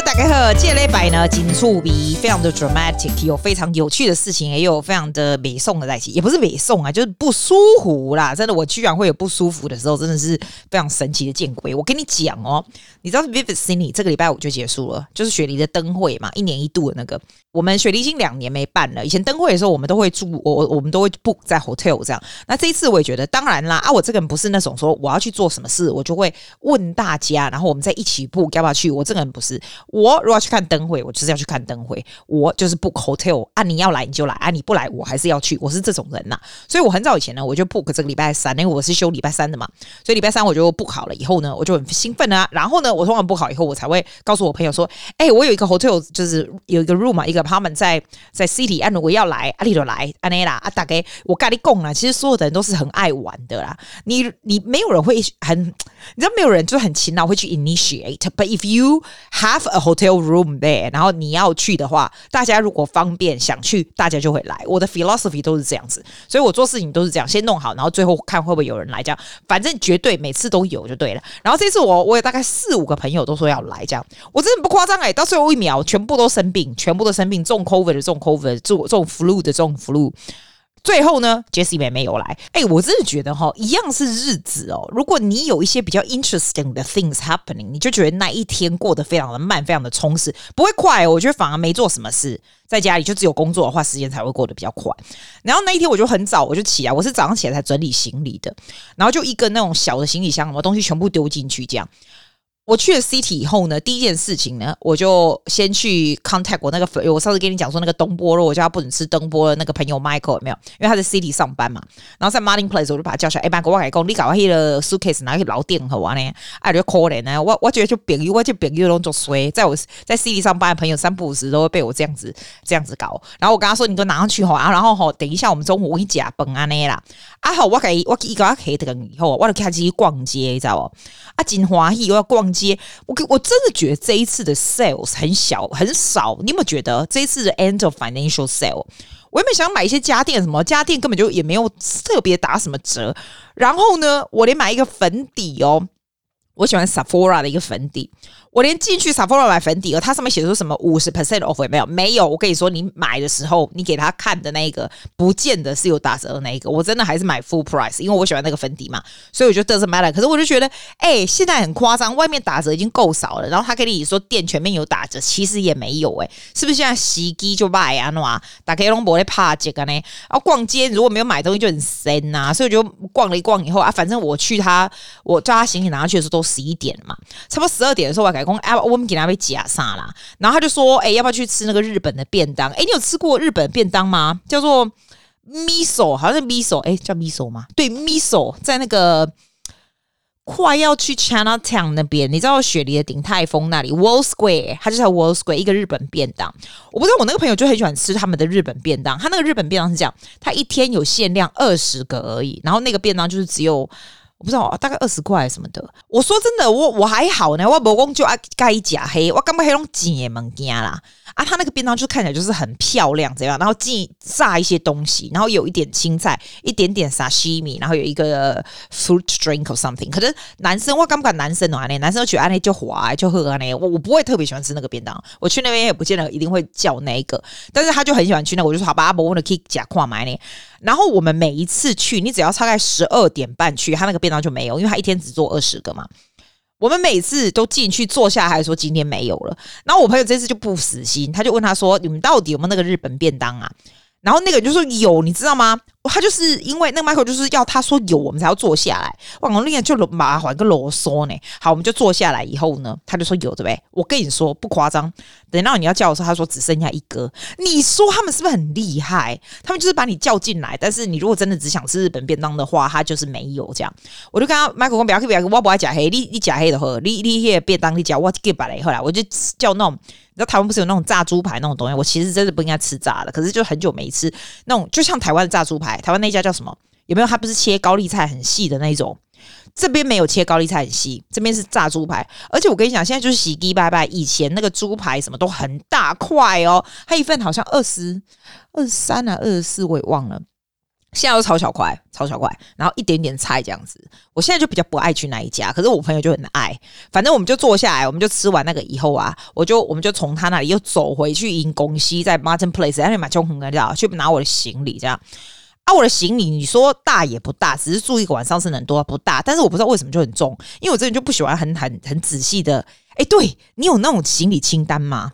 大家好，这礼拜呢，金触鼻非常的 dramatic，有非常有趣的事情，也有非常的美送的在一起，也不是美送啊，就是不舒服啦。真的，我居然会有不舒服的时候，真的是非常神奇的见鬼。我跟你讲哦，你知道 Vivid Sydney 这个礼拜五就结束了，就是雪梨的灯会嘛，一年一度的那个。我们雪梨已经两年没办了，以前灯会的时候，我们都会住，我我们都会 book 在 hotel 这样。那这一次我也觉得，当然啦，啊，我这个人不是那种说我要去做什么事，我就会问大家，然后我们再一起 book 要不要去。我这个人不是，我如果要去看灯会，我就是要去看灯会，我就是 book hotel 啊，你要来你就来啊，你不来我还是要去，我是这种人呐。所以我很早以前呢，我就 book 这个礼拜三，因为我是休礼拜三的嘛，所以礼拜三我就 book 好了以后呢，我就很兴奋啊。然后呢，我通常 book 好以后，我才会告诉我朋友说，哎，我有一个 hotel，就是有一个 room 嘛，一个 apartment 在。在 City，啊，如果要来，啊，你就来，安内啦，啊，大概我跟你讲啦，其实所有的人都是很爱玩的啦。你你没有人会很，你知道没有人就很勤劳会去 initiate。But if you have a hotel room there，然后你要去的话，大家如果方便想去，大家就会来。我的 philosophy 都是这样子，所以我做事情都是这样，先弄好，然后最后看会不会有人来，这样反正绝对每次都有就对了。然后这次我我有大概四五个朋友都说要来，这样我真的不夸张哎，到最后一秒全部都生病，全部都生病，中 COVID 的中。Covid 这种这种 flu 的这种 flu，最后呢，Jessie 妹没有来。哎、我真的觉得哈，一样是日子哦。如果你有一些比较 interesting 的 things happening，你就觉得那一天过得非常的慢，非常的充实，不会快。我觉得反而没做什么事，在家里就只有工作的话，时间才会过得比较快。然后那一天我就很早我就起来，我是早上起来才整理行李的，然后就一个那种小的行李箱，什么东西全部丢进去这样。我去了 City 以后呢，第一件事情呢，我就先去 contact 我那个，我上次跟你讲说那个东坡肉，我叫他不准吃东坡的那个朋友 Michael 有没有？因为他在 City 上班嘛。然后在 Martin Place 我就把他叫起来，哎帮我跟你讲，你搞那个 suitcase 拿去老店好玩呢？哎，就可怜呢。我我觉得就朋友，我就朋友拢做衰，在我在 City 上班的朋友三不五时都会被我这样子这样子搞。然后我跟他说，你给我拿上去好啊，然后吼，等一下我们中午我给你夹崩啊那啦。啊好，我给我一个他可以等以后，我就开始去逛街，你知道不？啊，真欢喜，我要逛接，我我真的觉得这一次的 sales 很小很少。你有没有觉得这一次的 end of financial sale？我原本想买一些家电，什么家电根本就也没有特别打什么折。然后呢，我连买一个粉底哦，我喜欢 Sephora 的一个粉底。我连进去 Sephora 买粉底，它上面写出什么五十 percent off 也没有？没有。我跟你说，你买的时候，你给他看的那个，不见得是有打折的那一个。我真的还是买 full price，因为我喜欢那个粉底嘛，所以我就 doesn't matter。可是我就觉得，哎、欸，现在很夸张，外面打折已经够少了，然后他跟你说店全面有打折，其实也没有哎、是不是？现在洗机就卖啊，喏，打开龙博的怕这个呢？然后逛街如果没有买东西就很神呐、啊，所以我就逛了一逛以后啊，反正我去他，我叫他行李拿上去的时候都十一点了嘛，差不多十二点的时候我改工，哎，我们给他。被夹杀啦，然后他就说：“哎、要不要去吃那个日本的便当？哎、你有吃过日本便当吗？叫做 miso，好像是 miso，哎，叫 miso 吗？对，miso 在那个快要去 Chinatown 那边，你知道雪梨的鼎泰丰那里，World Square，它就在 World Square 一个日本便当。我不知道我那个朋友就很喜欢吃他们的日本便当，他那个日本便当是这样，他一天有限量二十个而已，然后那个便当就是只有。”不知道，大概二十块什么的。我说真的，我我还好呢，我不讲就爱盖假黑，我根本黑龙井物件啦。啊，他那个便当就看起来就是很漂亮，这样，然后进炸一些东西，然后有一点青菜，一点点沙西米，然后有一个 fruit drink or something。可是男生我敢不敢男生的话呢？男生都觉得安内就滑就喝安内，我我不会特别喜欢吃那个便当。我去那边也不见得一定会叫那一个，但是他就很喜欢去那，我就说好吧，阿伯我的可以假矿买呢。然后我们每一次去，你只要大概十二点半去，他那个便当就没有，因为他一天只做二十个嘛。我们每次都进去坐下，还说今天没有了。然后我朋友这次就不死心，他就问他说：“你们到底有没有那个日本便当啊？”然后那个人就说有，你知道吗？他就是因为那个 Michael 就是要他说有，我们才要坐下来。哇，我那个就麻烦个啰嗦呢。好，我们就坐下来以后呢，他就说有对不对？我跟你说不夸张，等到你要叫的时候，他说只剩下一个。你说他们是不是很厉害？他们就是把你叫进来，但是你如果真的只想吃日本便当的话，他就是没有这样。我就跟他 Michael 说不要去不要去，我不爱假黑，你你假黑的喝，你你那个便当你叫我给把来后来，我就叫那种，你知道台湾不是有那种炸猪排那种东西？我其实真的不应该吃炸的，可是就很久没吃那种，就像台湾的炸猪排。台湾那家叫什么？有没有？他不是切高丽菜很细的那种，这边没有切高丽菜很细，这边是炸猪排。而且我跟你讲，现在就是洗鸡拜拜，以前那个猪排什么都很大块哦，它一份好像二十二三啊，二十四我也忘了。现在都超小块，超小块，然后一点点菜这样子。我现在就比较不爱去那一家，可是我朋友就很爱。反正我们就坐下来，我们就吃完那个以后啊，我就我们就从他那里又走回去银公西，在 Martin Place，然后买中红的料去拿我的行李这样。啊，我的行李你说大也不大，只是住一个晚上是很多不大，但是我不知道为什么就很重，因为我这人就不喜欢很很很仔细的。哎，对，你有那种行李清单吗？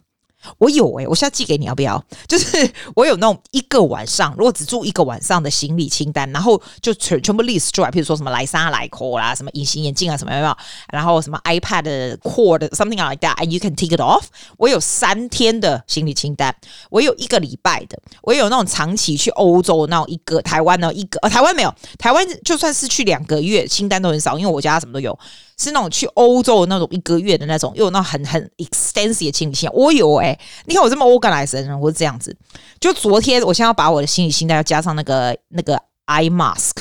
我有诶、我现在寄给你要不要？就是我有那种一个晚上，如果只住一个晚上的行李清单，然后就全全部 list 出来，譬如说什么莱莎莱科啦，什么隐形眼镜啊，什么有没有？然后什么 iPad 的 cord something like that，and you can take it off。我有三天的行李清单，我有一个礼拜的，我有那种长期去欧洲那种一个，台湾的一个，呃，台湾没有，台湾就算是去两个月，清单都很少，因为我家什么都有。是那种去欧洲的那种一个月的那种，又有那很很 extensive 的行李箱。我有诶、欸，你看我这么 organized 的人，我是这样子。就昨天，我现在要把我的行李清单要加上那个那个 eye mask。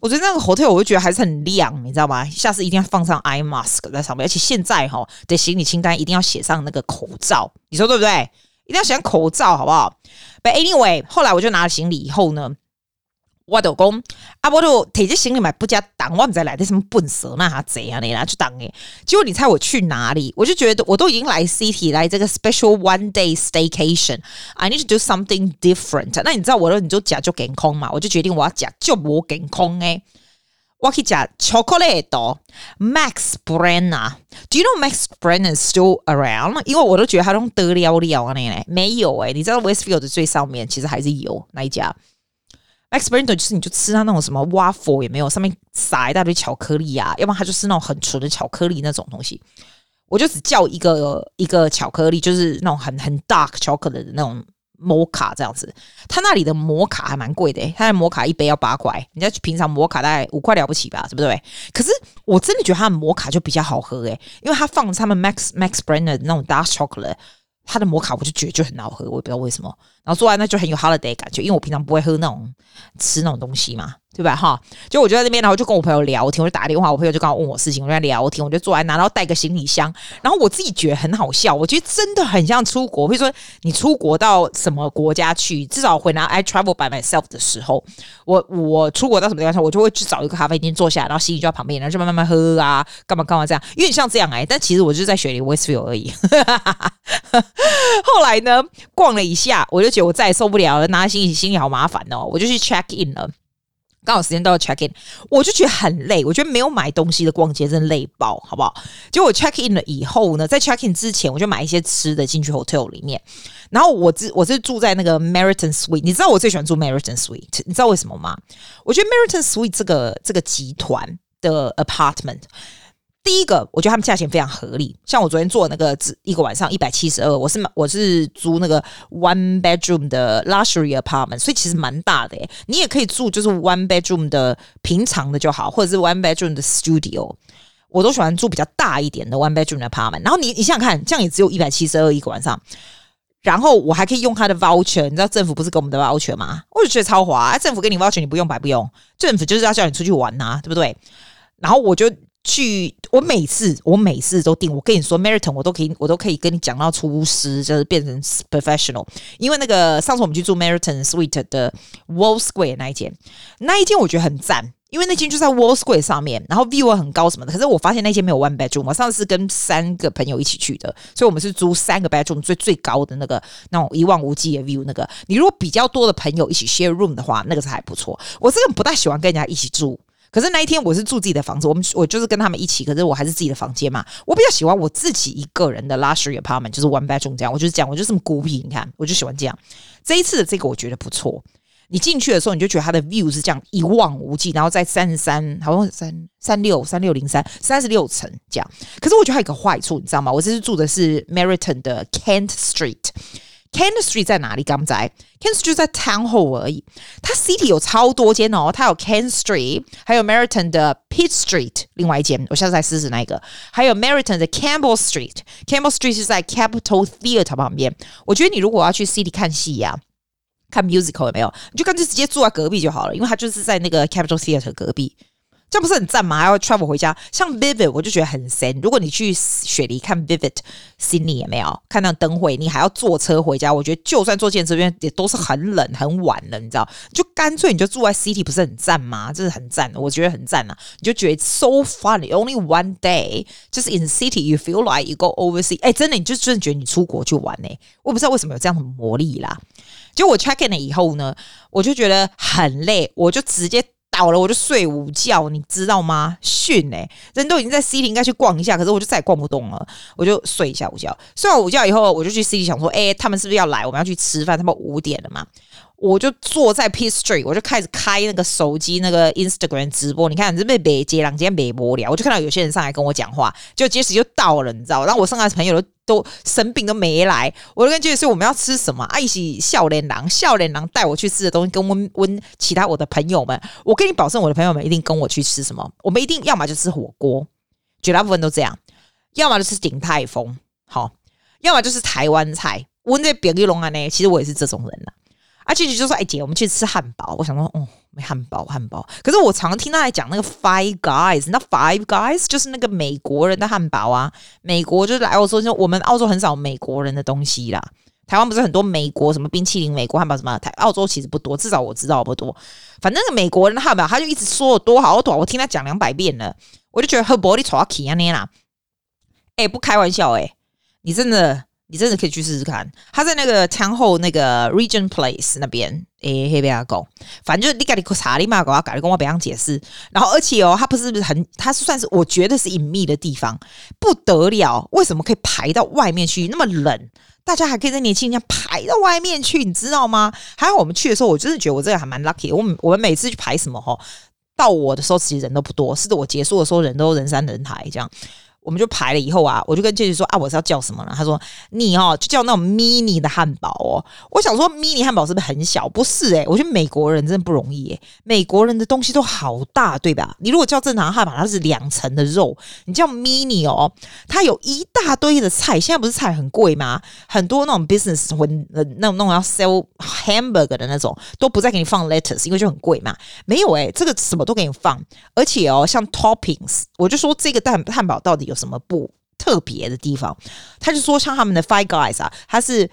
我觉得那个 hotel 我就觉得还是很亮，你知道吗？下次一定要放上 eye mask 在上面。而且现在哈的行李清单一定要写上那个口罩，你说对不对？一定要写上口罩，好不好？But anyway，后来我就拿了行李以后呢。我就讲，啊，我就提着行李买，不加挡，我不知道来的什么笨蛇，那他怎样的啦？去挡诶。结果你猜我去哪里？我就觉得我都已经来 City 来这个 special one day staycation，I need to do something different。那你知道我的你就假就健康嘛？我就决定我要假就无健康诶。我去假巧克力多 Max Brenner。Do you know Max Brenner is still around？因为我都觉得他都得了了啊，那没有诶。你知道 Westfield 的最上面其实还是有那一家。Max Brenner 就是你就吃它那种什么 waffle 也没有，上面撒一大堆巧克力啊，要不然它就是那种很纯的巧克力那种东西。我就只叫一个一个巧克力，就是那种很很 dark chocolate 的那种摩卡这样子。他那里的摩卡还蛮贵的，他的摩卡一杯要八块，人家平常摩卡大概五块了不起吧，对不对？可是我真的觉得他的摩卡就比较好喝诶，因为他放他们 Max Max Brenner 的那种 dark chocolate。他的摩卡我就觉得就很好喝，我也不知道为什么。然后做完那就很有 holiday 感觉，因为我平常不会喝那种吃那种东西嘛。对吧？哈，就我就在那边，然后就跟我朋友聊天，我就打电话，我朋友就刚好问我事情，我就在聊天，我就坐在那，然后带个行李箱，然后我自己觉得很好笑，我觉得真的很像出国。比如说你出国到什么国家去，至少回来 I travel by myself 的时候，我我出国到什么地方，我就会去找一个咖啡店坐下，然后行李就在旁边，然后就慢慢慢喝啊，干嘛干嘛这样，有点像这样哎、但其实我就是在雪梨 Westfield 而已。后来呢，逛了一下，我就觉得我再也受不了了，拿行李行李好麻烦哦，我就去 check in 了。刚好时间到要 check in，我就觉得很累。我觉得没有买东西的逛街真的累爆，好不好？结果我 check in 了以后呢，在 check in 之前，我就买一些吃的进去 hotel 里面。然后我是我是住在那个 Meriton Suite，你知道我最喜欢住 Meriton Suite，你知道为什么吗？我觉得 Meriton Suite 这个这个集团的 apartment。第一个，我觉得他们价钱非常合理。像我昨天做那个一个晚上一百七十二，我是我是租那个 one bedroom 的 luxury apartment，所以其实蛮大的诶。你也可以住就是 one bedroom 的平常的就好，或者是 one bedroom 的 studio。我都喜欢住比较大一点的 one bedroom 的 apartment。然后你你想想看，这样也只有一百七十二一个晚上，然后我还可以用他的 voucher。你知道政府不是给我们的 voucher 吗？我就觉得超划。哎，政府给你 voucher，你不用白不用，政府就是要叫你出去玩呐、啊，对不对？然后我就。去，我每次我每次都订。我跟你说，Meriton 我都可以，我都可以跟你讲到出师，就是变成 professional。因为那个上次我们去住 Meriton Suite 的 Wall Square 那一间，那一间我觉得很赞，因为那间就在 Wall Square 上面，然后 view 很高什么的。可是我发现那间没有 one bedroom。我上次跟三个朋友一起去的，所以我们是租三个 bedroom 最最高的那个那种一望无际的 view。那个你如果比较多的朋友一起 share room 的话，那个是还不错。我这个不大喜欢跟人家一起住。可是那一天我是住自己的房子，我们我就是跟他们一起，可是我还是自己的房间嘛。我比较喜欢我自己一个人的 luxury apartment，就是 one bedroom 这样。我就是这样，我就这么孤僻。你看，我就喜欢这样。这一次的这个我觉得不错。你进去的时候，你就觉得它的 view 是这样一望无际，然后在三十三，好像三三六三六零三三十六层这样。可是我觉得还有一个坏处，你知道吗？我这次住的是 Meriton 的 Kent Street。Ken Street 在哪里？刚才 Ken Street 在 Town Hall 而已。它 City 有超多间哦，它有 Ken Street，还有 Meriton 的 Pitt Street，另外一间，我下次再试试那一个。还有 Meriton 的 Campbell Street，Campbell Street 是在 Capitol Theatre 旁边。我觉得你如果要去 City 看戏呀、啊，看 musical 有没有？你就干脆直接住在隔壁就好了，因为它就是在那个 Capitol Theatre 隔壁。这不是很赞吗？还要 travel 回家，像 Vivid 我就觉得很神。如果你去雪梨看 Vivid Sydney 也没有看到灯会，你还要坐车回家，我觉得就算坐电车这边也都是很冷很晚了，你知道？就干脆你就住在 City 不是很赞吗？这是很赞的，我觉得很赞啊！你就觉得 so fun，only one day，就是 in city you feel like you go overseas。哎，真的，你就真的觉得你出国去玩呢、我不知道为什么有这样的魔力啦。就我 check in 了以后呢，我就觉得很累，我就直接。倒了我就睡午觉，你知道吗？训哎、欸，人都已经在 City 应该去逛一下，可是我就再也逛不动了，我就睡一下午觉。睡完午觉以后，我就去 City 想说，哎、他们是不是要来？我们要去吃饭，他们五点了嘛。我就坐在 P Street，我就开始开那个手机那个 Instagram 直播。你看，这边没接，今天没播聊，我就看到有些人上来跟我讲话，就结实就到了，你知道？然后我剩下的朋友都都生病都没来，我就跟结实说我们要吃什么？啊，一起笑脸狼，笑脸狼带我去吃的东西，跟温温其他我的朋友们，我跟你保证，我的朋友们一定跟我去吃什么？我们一定要么就吃火锅，绝大部分都这样；要么就吃鼎泰丰，好；要么就是台湾菜。温这别个龙啊呢，其实我也是这种人呐。姐姐就说：“哎、姐，我们去吃汉堡。”我想说：“哦，没汉堡，汉堡。”可是我常常听他来讲那个 Five Guys，那 Five Guys 就是那个美国人的汉堡啊。美国就是来澳洲，就我们澳洲很少美国人的东西啦。台湾不是很多美国什么冰淇淋、美国汉堡什么？台澳洲其实不多，至少我知道不多。反正那个美国人的汉堡，他就一直说有多好多，我听他讲两百遍了，我就觉得和玻璃炒起啊那啦。哎、欸，不开玩笑哎、你真的。你真的可以去试试看，他在那个 Town Hall 那个 region Place 那边，诶，黑不要讲，反正就是你赶紧查你嘛，搞啊，赶紧跟我别样解释。然后，而且哦，他不是不是很，他是算是我觉得是隐秘的地方，不得了。为什么可以排到外面去？那么冷，大家还可以在年轻人家排到外面去，你知道吗？还有我们去的时候，我真的觉得我这个还蛮 lucky。我我们每次去排什么哈，到我的时候其实人都不多，是，我结束的时候人都人山人海这样。我们就排了以后啊，我就跟姐姐说啊，我是要叫什么呢？他说你哦，就叫那种 mini 的汉堡哦。我想说 mini 汉堡是不是很小？不是诶、我觉得美国人真的不容易诶、美国人的东西都好大，对吧？你如果叫正常汉堡，它是两层的肉，你叫 mini 哦，它有一大堆的菜。现在不是菜很贵吗？很多那种 business 会那种那种要 sell hamburger 的那种都不再给你放 lettuce，因为就很贵嘛。没有诶、欸，这个什么都给你放，而且哦，像 toppings，我就说这个蛋汉堡到底有。什么不特别的地方？他就说，像他们的 Five Guys 啊，他是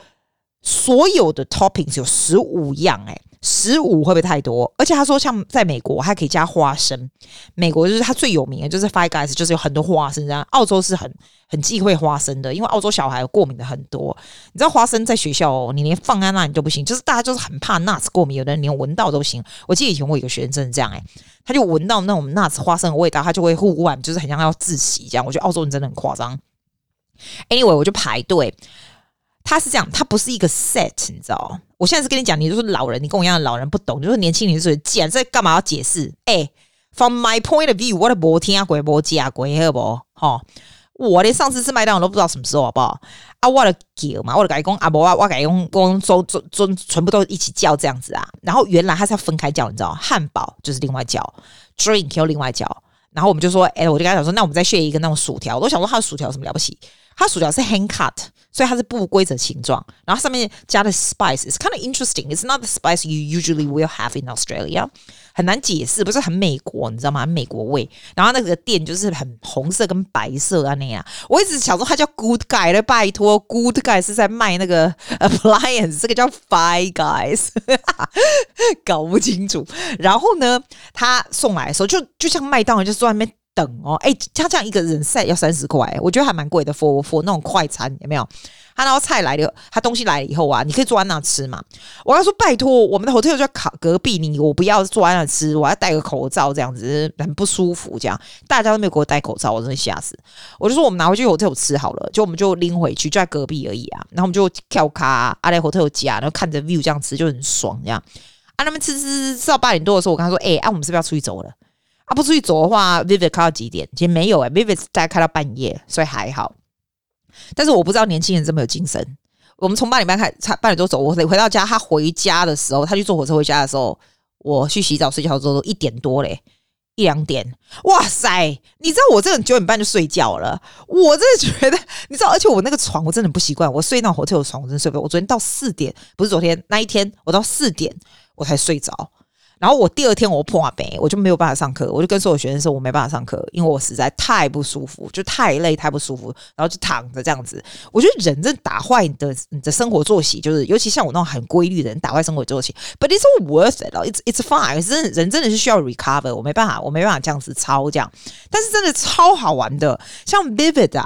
所有的 toppings 有十五样，哎，十五会不会太多？而且他说，像在美国还可以加花生。美国就是他最有名的，就是 Five Guys，就是有很多花生这样。澳洲是很很忌讳花生的，因为澳洲小孩过敏的很多。你知道花生在学校哦，你连放在那里都不行，就是大家就是很怕 nuts 过敏，有的人连闻到都行。我记得以前我有一个学生真的这样，哎。他就闻到那种 nuts 花生的味道，他就会户外，就是很像要窒息这样。我觉得澳洲人真的很夸张。Anyway，我就排队。他是这样，他不是一个 set，你知道？我现在是跟你讲，你就是老人，你跟我一样的老人不懂，就是年轻人是既然这干嘛要解释？哎、，From my point of view，我的没听过，没见过，好不好？哈。我连上次吃麦当劳都不知道什么时候，好不好？啊，我的叫嘛，我的改工啊，不，我我改工工中中中全部都一起叫这样子啊。然后原来他是要分开叫，你知道，汉堡就是另外叫，drink 又另外叫。然后我们就说，哎、我就跟他讲说，那我们再选一个那种薯条。我都想说，他的薯条有什么了不起？他薯条是 hand cut，所以它是不规则形状。然后上面加的 spice is kind of interesting. It's not the spice you usually will have in Australia. 很难解释，不是很美国，你知道吗？美国味。然后那个店就是很红色跟白色啊那样。我一直想说它叫 Good Guy 的，拜托，Good Guy 是在卖那个 appliance，这个叫 Five Guys，搞不清楚。然后呢，他送来的时候就就像麦当劳，就坐在那边。等哦，哎，他这样一个人菜要三十块，我觉得还蛮贵的。for for 那种快餐有没有？他然后菜来了，他东西来了以后啊，你可以坐在那吃嘛。我要说拜托，我们的 hotel 就在靠隔壁，你我不要坐在那吃，我要戴个口罩，这样子很不舒服。这样大家都没有给我戴口罩，我真的吓死。我就说我们拿回去 hotel 吃好了，就我们就拎回去，就在隔壁而已啊。然后我们就跳卡阿来 hotel 家，然后看着 view 这样吃就很爽。这样啊，他们吃吃吃到八点多的时候，我跟他说，哎，啊，我们是不是要出去走了？啊，不出去走的话，Vivid 开到几点？其实没有诶、Vivid 大概开到半夜，所以还好。但是我不知道年轻人这么有精神。我们从八点半开，差八点多走，我回到家，他回家的时候，他去坐火车回家的时候，我去洗澡睡觉的时候都一点多嘞，一两点。哇塞，你知道我这个九点半就睡觉了，我真的觉得，你知道，而且我那个床我真的不习惯，我睡那种 hotel 的床我真的睡不着。我昨天到四点，不是昨天那一天，我到四点我才睡着。然后我第二天我破杯，我就没有办法上课，我就跟所有学生说，我没办法上课，因为我实在太不舒服，就太累太不舒服，然后就躺着这样子。我觉得人真打坏你的你的生活作息，就是尤其像我那种很规律的人，打坏生活作息。But it's all worth it. It's it's fine. 真人真的是需要 recover，我没办法，我没办法这样子操这样，但是真的超好玩的，像 Vivid 啊。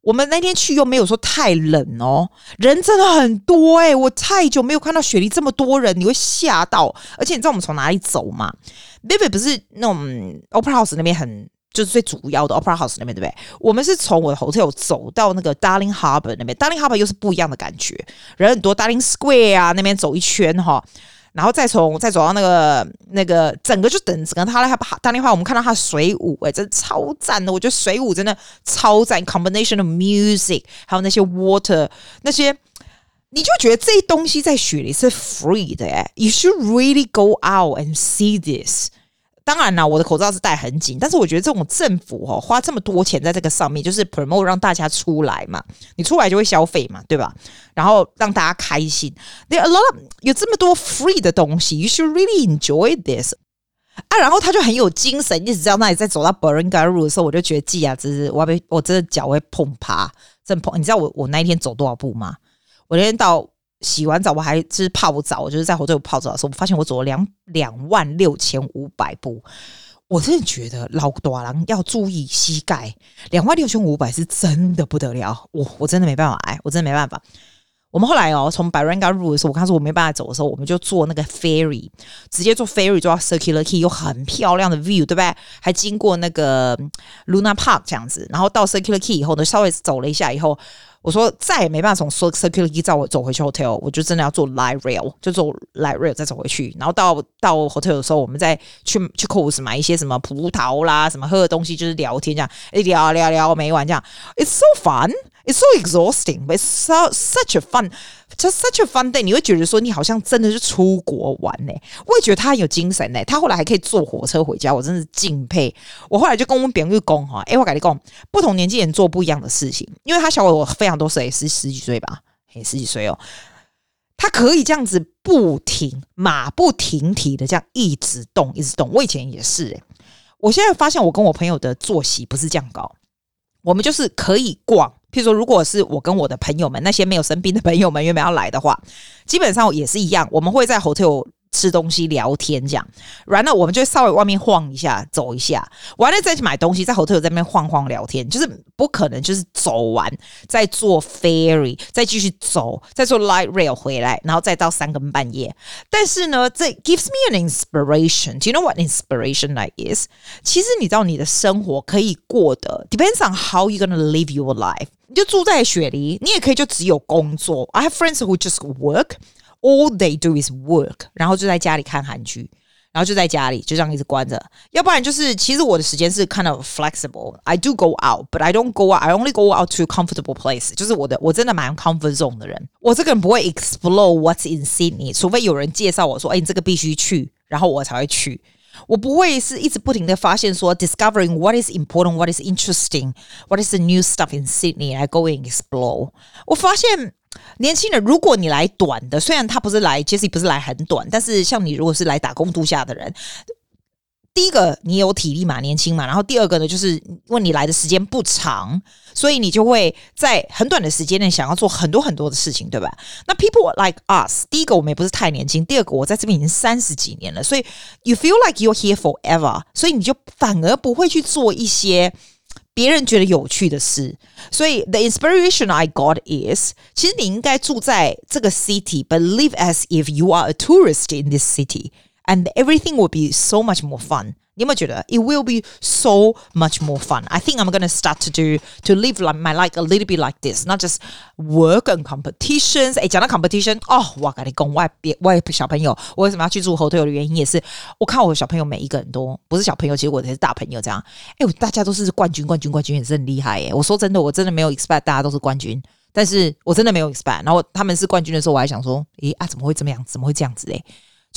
我们那天去又没有说太冷哦，人真的很多哎、我太久没有看到雪梨这么多人，你会吓到。而且你知道我们从哪里走吗？Vivid 不是那种 Opera House 那边很就是最主要的 Opera House 那边对不对？我们是从我的 hotel 走到那个 Darling Harbour 那边，Darling Harbour 又是不一样的感觉，人很多，Darling Square 啊那边走一圈哈。然后再从再走到那个那个整个就等整个他他打电话，我们看到他水舞，哎，真超赞的！我觉得水舞真的超赞，combination of music，还有那些 water 那些，你就觉得这些东西在雪里是 free 的哎，you should really go out and see this。当然啦，我的口罩是戴很紧，但是我觉得这种政府哦花这么多钱在这个上面，就是 promote 让大家出来嘛，你出来就会消费嘛，对吧？然后让大家开心。There are a lot of, 有这么多 free 的东西，you should really enjoy this 啊。然后他就很有精神，一直在那里在走到 Barangaroo 的时候，我就觉得，记啊，真是我被我真的脚会碰趴，真碰。你知道我我那一天走多少步吗？我那天到。洗完澡，我还就是泡澡，我就是在火车里泡澡的时候，我发现我走了两两万六千五百步。我真的觉得老大人要注意膝盖，两万六千五百是真的不得了。我我真的没办法，哎，我真的没办法。我们后来哦，从 Barangaroo 的时候，我刚说我没办法走的时候，我们就坐那个 ferry，直接坐 ferry 坐到 Circular Key，有很漂亮的 view，对不对？还经过那个 Luna Park 这样子，然后到 Circular Key 以后呢，稍微走了一下以后。我说再也没办法从 Circular Quay 照我走回去 hotel，我就真的要做 light rail，就坐 light rail 再走回去。然后到到 hotel 的时候，我们再去去 Coors 买一些什么葡萄啦，什么喝的东西，就是聊天这样，一聊聊聊没完这样。It's so fun, it's so exhausting, but it's so such a fun. 就 such a fun day，你会觉得说你好像真的是出国玩呢、我也觉得他很有精神呢、他后来还可以坐火车回家，我真是敬佩。我后来就跟我们朋友讲哈，哎，我跟你讲，不同年纪人做不一样的事情。因为他小我非常多岁，十十几岁吧，嘿，十几岁哦。他可以这样子不停，马不停蹄的这样一直动，一直动。我以前也是、欸，我现在发现我跟我朋友的作息不是这样搞，我们就是可以逛。譬如说，如果是我跟我的朋友们，那些没有生病的朋友们，原本要来的话，基本上也是一样，我们会在 hotel 吃东西、聊天这样。然后我们就稍微外面晃一下、走一下，完了再去买东西，在 hotel 在那边晃晃聊天，就是不可能就是走完再坐 ferry，再继续走，再坐 light rail 回来，然后再到三更半夜。但是呢，这 gives me an inspiration. Do you know what inspiration like is？其实你知道，你的生活可以过得 depends on how you gonna live your life。你就住在雪梨，你也可以就只有工作。I have friends who just work, all they do is work，然后就在家里看韩剧，然后就在家里就这样一直关着。要不然就是，其实我的时间是 kind of flexible. I do go out, but I don't go out. I only go out to comfortable place. 就是我的，我真的蛮 comfort zone 的人。我这个人不会 explore what's in Sydney，除非有人介绍我说，哎，你这个必须去，然后我才会去。我不会是一直不停的发现说，discovering what is important, what is interesting, what is the new stuff in Sydney. I go and explore. 我发现 年轻人，如果你来短的，虽然他不是来，Jesse 不是来很短，但是像你如果是来打工度假的人。第一个，你有体力嘛，年轻嘛。然后第二个呢，就是问你来的时间不长，所以你就会在很短的时间内想要做很多很多的事情，对吧？那 people like us，第一个我们也不是太年轻，第二个我在这边已经三十几年了，所以 you feel like you're here forever，所以你就反而不会去做一些别人觉得有趣的事。所以 the inspiration I got is，其实你应该住在这个 city，but live as if you are a tourist in this city。And everything will be so much more fun. 你有没有觉得 it will be so much more fun? I think I'm gonna start to do to live like my life a little bit like this, not just work and competitions. 哎，讲到 competition，哦，我跟你讲，外边外小朋友，我为什么要去住后头的原因也是，我看我小朋友每一个人都不是小朋友，其实我才是大朋友这样。哎，大家都是冠军，冠军，冠军也是很厉害耶。我说真的，我真的没有 expect 大家都是冠军。但是我真的没有 expect，然后他们是冠军的时候，我还想说，咦啊，怎么会这么样？怎么会这样子嘞、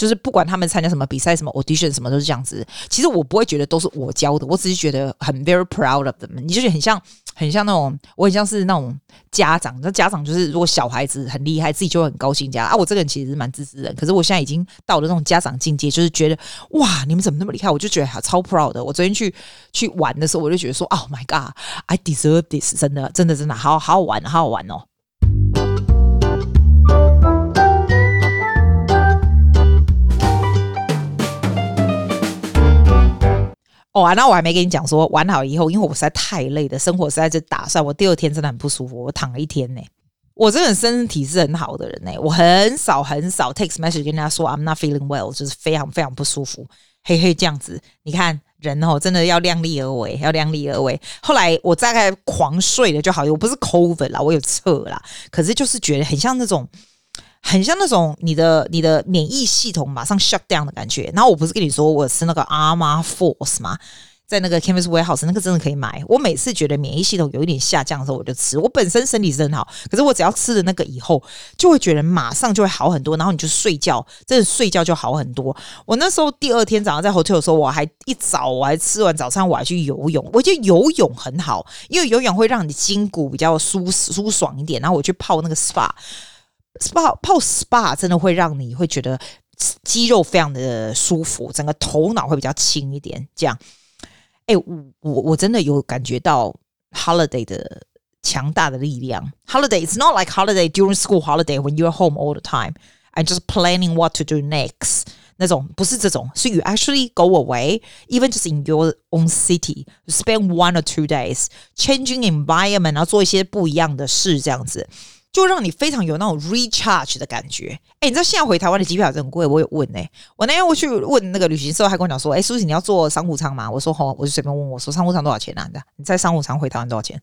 就是不管他们参加什么比赛、什么 audition 什么都是这样子。其实我不会觉得都是我教的，我只是觉得很 very proud of them。你就觉得很像，很像那种，我很像是那种家长。那家长就是如果小孩子很厉害，自己就会很高兴。家啊，我这个人其实是蛮自私的，可是我现在已经到了那种家长境界，就是觉得哇，你们怎么那么厉害？我就觉得超 proud 的。我昨天去去玩的时候，我就觉得说，Oh my God，I deserve this，真的，真的，真的，好好好玩，好好玩哦。哦，然后我还没跟你讲说玩好以后，因为我实在太累了，生活实在是打算我第二天真的很不舒服，我躺了一天呢。我这个人身体是很好的人呢，我很少很少 text message 跟大家说 I'm not feeling well，就是非常非常不舒服，嘿嘿这样子。你看人哦，真的要量力而为，要量力而为。后来我大概狂睡了就好，我不是 COVID 啦，我有测啦，可是就是觉得很像那种。很像那种你的你的免疫系统马上 shut down 的感觉。然后我不是跟你说我吃那个 Armour Force 吗？在那个 Chemist Warehouse 那个真的可以买。我每次觉得免疫系统有一点下降的时候，我就吃。我本身身体是很好，可是我只要吃了那个以后，就会觉得马上就会好很多。然后你就睡觉，真的睡觉就好很多。我那时候第二天早上在 hotel 的时候，我还一早我还吃完早餐，我还去游泳。我觉得游泳很好，因为游泳会让你筋骨比较舒舒爽一点。然后我去泡那个 SPA。SPA 泡 SPA 真的会让你会觉得肌肉非常的舒服，整个头脑会比较轻一点。这样，哎、我我我真的有感觉到 holiday 的强大的力量。Holiday it's not like holiday during school holiday when you're home all the time and just planning what to do next 那种不是这种，是 you actually go away even just in your own city spend one or two days changing environment，然后做一些不一样的事，这样子。就让你非常有那种 recharge 的感觉。哎，你知道现在回台湾的机票真很贵？我有问哎、欸，我那天我去问那个旅行社，还跟我讲说，哎，苏西你要坐商务舱吗？我说好，我就随便问我说商务舱多少钱啊？你在商务舱回台湾多少钱？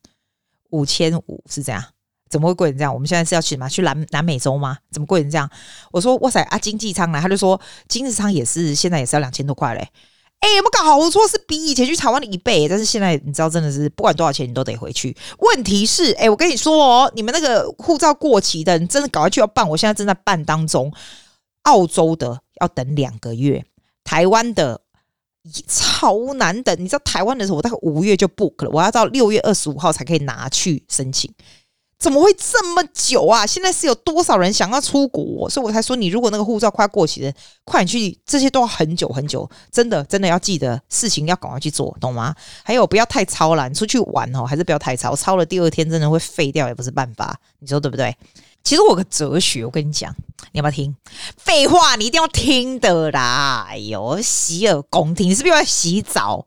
五千五是这样？怎么会贵成这样？我们现在是要去什么？去南南美洲吗？怎么贵成这样？我说哇塞啊，经济舱来，他就说经济舱也是现在也是要两千多块嘞。哎，有没有搞错？是比以前去台湾的一倍，但是现在你知道，真的是不管多少钱，你都得回去。问题是，哎，我跟你说哦，你们那个护照过期的，你真的赶快去要办。我现在正在办当中，澳洲的要等两个月，台湾的超难等。你知道台湾的时候，我大概五月就 book 了，我要到六月二十五号才可以拿去申请。怎么会这么久啊？现在是有多少人想要出国？所以我才说，你如果那个护照快过期了，快点去，这些都要很久很久。真的，真的要记得事情要赶快去做，懂吗？还有不要太操了，你出去玩哦，还是不要太操，操了第二天真的会废掉，也不是办法。你说对不对？其实我有个哲学，我跟你讲，你要不要听？废话，你一定要听的啦！哎呦，洗耳恭听，你是不是要洗澡？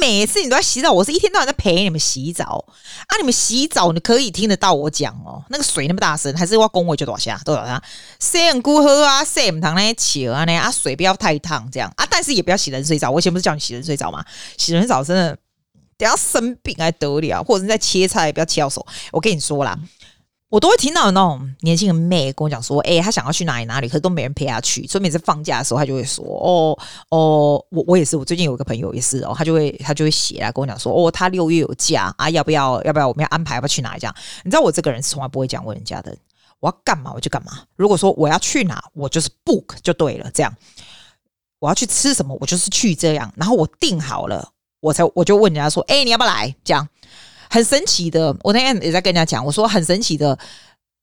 每次你都在洗澡，我是一天到晚在陪你们洗澡啊！你们洗澡你可以听得到我讲哦，那个水那么大声，还是我讲话就多少下多少下？洗很姑喝啊，洗唔汤呢？起啊呢啊，水不要太烫这样啊，但是也不要洗冷水澡。我以前不是叫你洗冷水澡吗？洗冷水澡真的等下生病还得了，或者是在切菜不要切到手。我跟你说啦。我都会听到那种年轻的妹跟我讲说，哎、她想要去哪里哪里，可是都没人陪她去。所以每次放假的时候，她就会说，哦哦，我我也是，我最近有一个朋友也是哦，他就会他就会写来跟我讲说，哦，他六月有假啊，要不要要不要我们要安排要不要去哪里这样？你知道我这个人从来不会讲问人家的，我要干嘛我就干嘛。如果说我要去哪，我就是 book 就对了，这样。我要去吃什么，我就是去这样。然后我定好了，我才我就问人家说，哎、你要不要来？这样。很神奇的，我那天也在跟人家讲，我说很神奇的，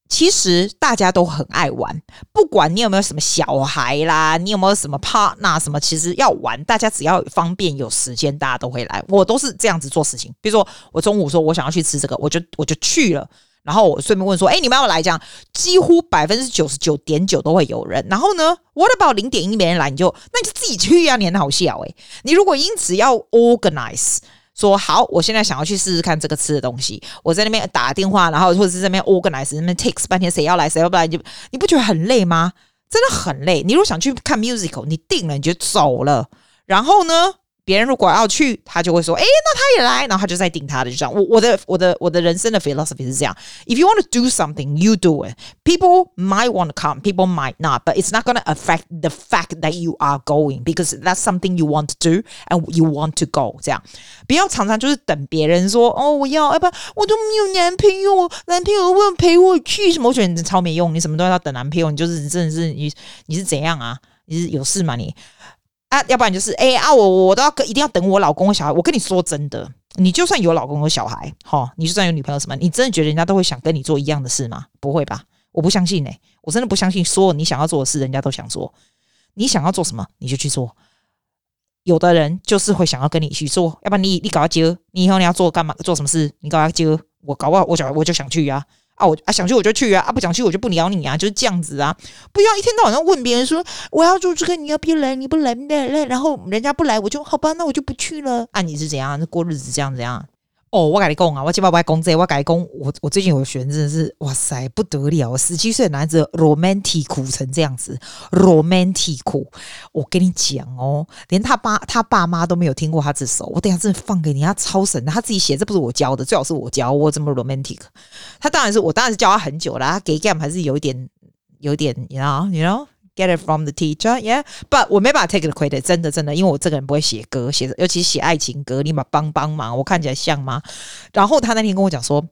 其实大家都很爱玩，不管你有没有什么小孩啦，你有没有什么 partner 什么，其实要玩，大家只要方便有时间，大家都会来。我都是这样子做事情，比如说我中午说我想要去吃这个，我就我就去了，然后我顺便问说，哎，你们要来？这样几乎百分之九十九点九都会有人。然后呢，what about 零点一没人来？你就那你就自己去呀，你很好笑诶、你如果因此要 organize。说好，我现在想要去试试看这个吃的东西。我在那边打电话，然后或者是在那边 organize，那边 takes 半天，谁要来谁要不来，你你不觉得很累吗？真的很累。你如果想去看 musical，你定了你就走了，然后呢？别人如果要去，他就会说：“哎，那他也来。”然后他就在顶他的，就这样。我我的我的我的人生的 philosophy 是这样：If you want to do something, you do it. People might want to come, people might not, but it's not going to affect the fact that you are going because that's something you want to do and you want to go。这样不要常常就是等别人说：“哦，我要，要不然我都没有男朋友，男朋友会陪我去什么？”我觉得你超没用，你什么都要等男朋友，你就是真的是你你是怎样啊？ 你是有事吗你？ 啊，要不然就是哎、啊，我我都要跟一定要等我老公和小孩。我跟你说真的，你就算有老公和小孩，哈，你就算有女朋友什么，你真的觉得人家都会想跟你做一样的事吗？不会吧？我不相信呢、我真的不相信，所有你想要做的事，人家都想做。你想要做什么，你就去做。有的人就是会想要跟你去做，要不然你你搞要接，你以后你要做干嘛？做什么事？你搞要接，我搞不好我想我就想去呀。啊，啊我啊想去我就去啊，啊不想去我就不鸟你啊，就是这样子啊！不要一天到晚上问别人说我要做这个，你要不要来？你不来，来，然后人家不来，我就好吧，那我就不去了。啊，你是怎样？过日子这样怎样？哦，我跟你讲啊，我今晚不爱讲这个，我跟你讲，我我最近有学生真的是哇塞不得了，十七岁的男子 romantic 苦成这样子，romantic 苦，我跟你讲哦，连他爸他爸妈都没有听过他这首，我等下真的放给你，他超神的，他自己写，这不是我教的，最好是我教我这么 romantic，他当然是我当然是教他很久了，他给 game 还是有一点有一点，you know，you know。Get it from the teacher, yeah. But 我没办法 take the credit，真的真的，因为我这个人不会写歌，写的尤其写爱情歌，你嘛帮帮忙，我看起来像吗？然后他那天跟我讲说，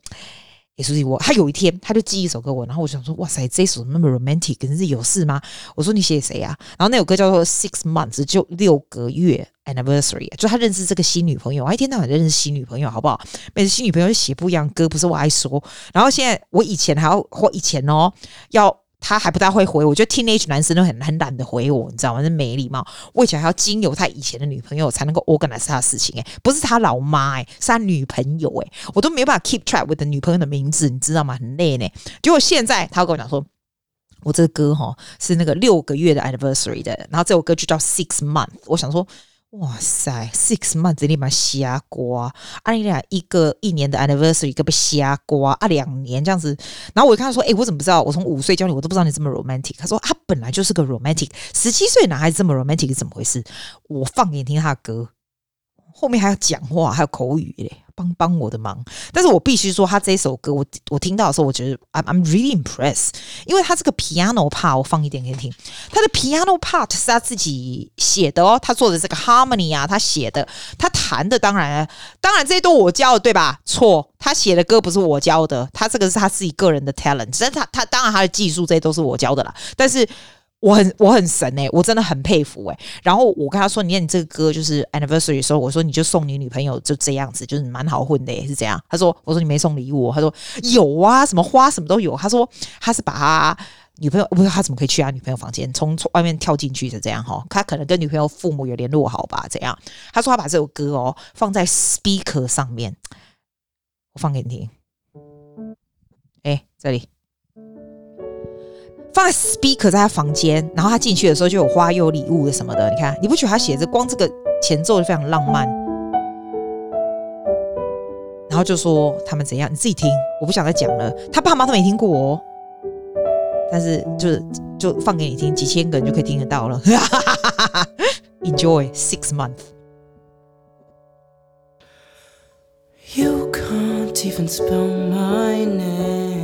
也是我，他有一天他就寄一首歌我，然后我想说，哇塞，这首那么 romantic，可是有事吗？我说你写给谁啊？然后那首歌叫做 Six Months，就六个月 Anniversary，就他认识这个新女朋友，我一天到晚认识新女朋友，好不好？每次新女朋友就写不一样歌，不是我爱说。然后现在我以前还要或以前哦要。他还不大会回我，觉得 teenage 男生都很很懒得回我，你知道吗？是没礼貌。我以前还要经由他以前的女朋友才能够 organize 他的事情，诶，不是他老妈，诶，是他女朋友，诶，我都没有办法 keep track with 女朋友的名字，你知道吗？很累呢。结果现在他跟我讲说，我这个歌哈是那个六个月的 anniversary 的，然后这首歌就叫 six month。我想说。哇塞，six months 你把瞎瓜，啊你俩一个一年的 anniversary 一个被瞎瓜啊两年这样子，然后我就看他说，哎、我怎么不知道？我从五岁教你，我都不知道你这么 romantic。他说他本来就是个 romantic，十七岁男孩子这么 romantic 是怎么回事？我放给你听他的歌，后面还要讲话，还有口语嘞。帮帮我的忙，但是我必须说，他这首歌我我听到的时候，我觉得 I'm I'm really impressed，因为他这个 piano part 我放一点给你听，他的 piano part 是他自己写的哦，他做的这个 harmony 啊，他写的，他弹的，当然当然这些都我教的对吧？错，他写的歌不是我教的，他这个是他自己个人的 talent，但他他当然他的技术这些都是我教的啦，但是。我很我很神哎、欸，我真的很佩服哎、欸。然后我跟他说：“你看你这个歌就是 anniversary 的时候，我说你就送你女朋友就这样子，就是蛮好混的、欸，是这样。”他说：“我说你没送礼物。”他说：“有啊，什么花什么都有。”他说：“他是把他女朋友，不知道他怎么可以去他女朋友房间，从从外面跳进去的这样哈？他可能跟女朋友父母有联络好吧？这样。”他说：“他把这首歌哦放在 speaker 上面，我放给你听。哎，这里。”放在 speaker 在他房间，然后他进去的时候就有花有礼物的什么的，你看，你不觉得他写着光这个前奏就非常浪漫？然后就说他们怎样，你自己听，我不想再讲了。他爸妈都没听过哦，但是就是就放给你听，几千个人就可以听得到了。Enjoy six months. You can't even spell my name.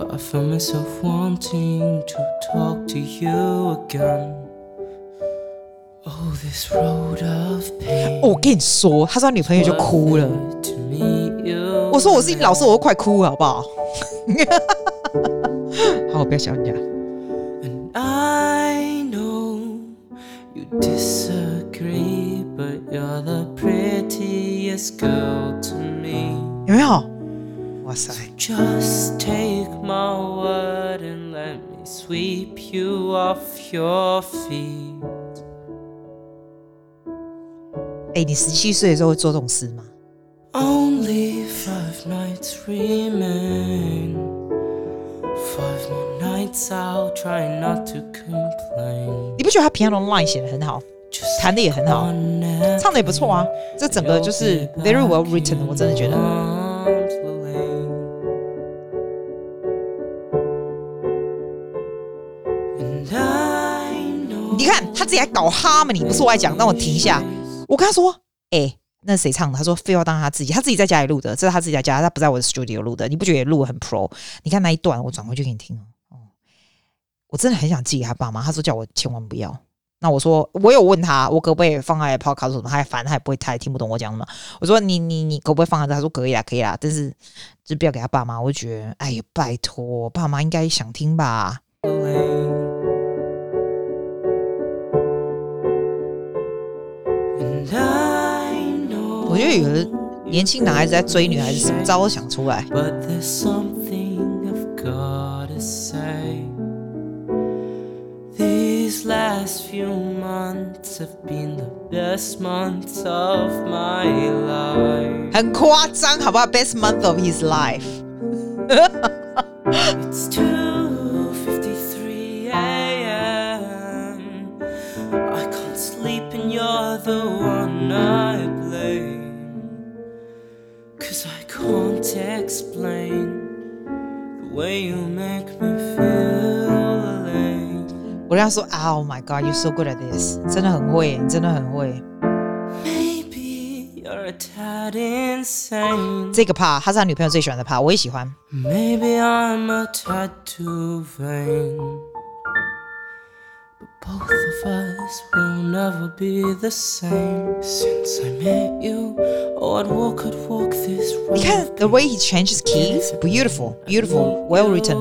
I found myself wanting to talk to you again. Oh, this road of pain. 我跟你说，他说他女朋友就哭了。我说我是你老师，我都快哭了，好不好？好，我不要笑人家。And I know you disagree, but you're the prettiest girl to me. 有没有？ 哇塞！Just take my word and let me sweep you off your feet。哎，你十七岁的时候会做这种事吗？Only five nights remain. Five more nights I'll try not to complain。你不觉得他 piano line 写得很好，弹的也很好，唱的也不错啊？这整个就是 very well written，我真的觉得。 你看他自己还搞 harmony，不是我爱讲，让我停一下。我跟他说：“哎、欸，那谁唱的？”他说：“非要当他自己，他自己在家里录的，这是他自己在家，他不在我的 studio 录的。你不觉得录很 pro？你看那一段，我转回去给你听哦。我真的很想寄给他爸妈，他说叫我千万不要。那我说我有问他，我可不可以放在 podcast 什么？他还烦，他也不会，他也听不懂我讲什么。我说你你你可不可以放在这？他说可以啦，可以啦，但是就不要给他爸妈。我觉得，哎呀，拜托，爸妈应该想听吧。”觉得有的年轻男孩子在追女孩子，什么招都想出来。很夸张，好不好？Best month of his life。我跟他说：“Oh my God, you're so good at this！真的很会，你真的很会。” Maybe you're a tad insane。这个 part 他是他女朋友最喜欢的 part，我也喜欢。Maybe I'm a tad too vain, but both of us will never be the same since I met you. Oh, I'd walk, I'd walk this road. 你看，the way he changes keys, beautiful, beautiful, well written.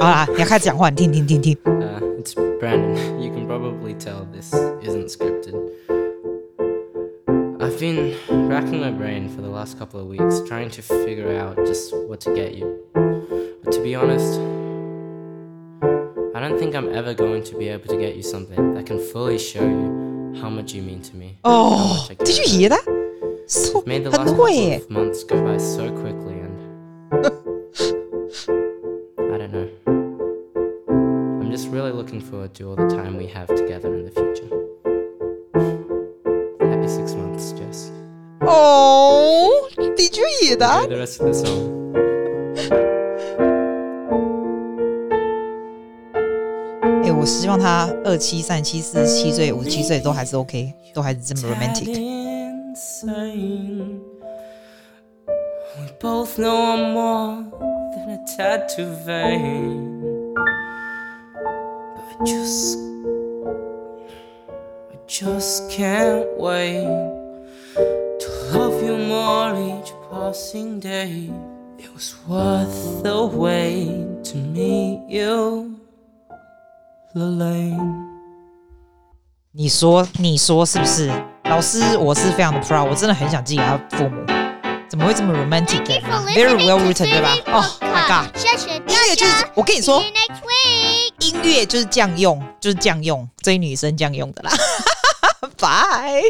好啦，你要开始讲话，你听听听听。Uh, it's Brandon. You can probably tell this isn't scripted. I've been racking my brain for the last couple of weeks trying to figure out just what to get you. But to be honest, I don't think I'm ever going to be able to get you something that can fully show you how much you mean to me. Oh, did you hear that? So, made the last couple of months go by so quickly and I don't know. I'm just really looking forward to all the time we have together in the future. Happy six months, Jess. Oh, did you hear that? Enjoy the rest of the song. 他二七、三七、四十七岁、五十七岁都还是 OK，都还是这么 romantic。We both know I'm more than a tattoo vein. just I just can't wait to love you more each passing day. It was worth the wait to meet you, Lalaine。 你说，你说是不是？老师，我是非常的 proud，我真的很想寄给他父母。怎么会这么 romantic？Very well written，对吧？哦、oh,，My God！音乐就是我跟你说。音乐就是这样用，就是这样用，追女生这样用的啦。拜。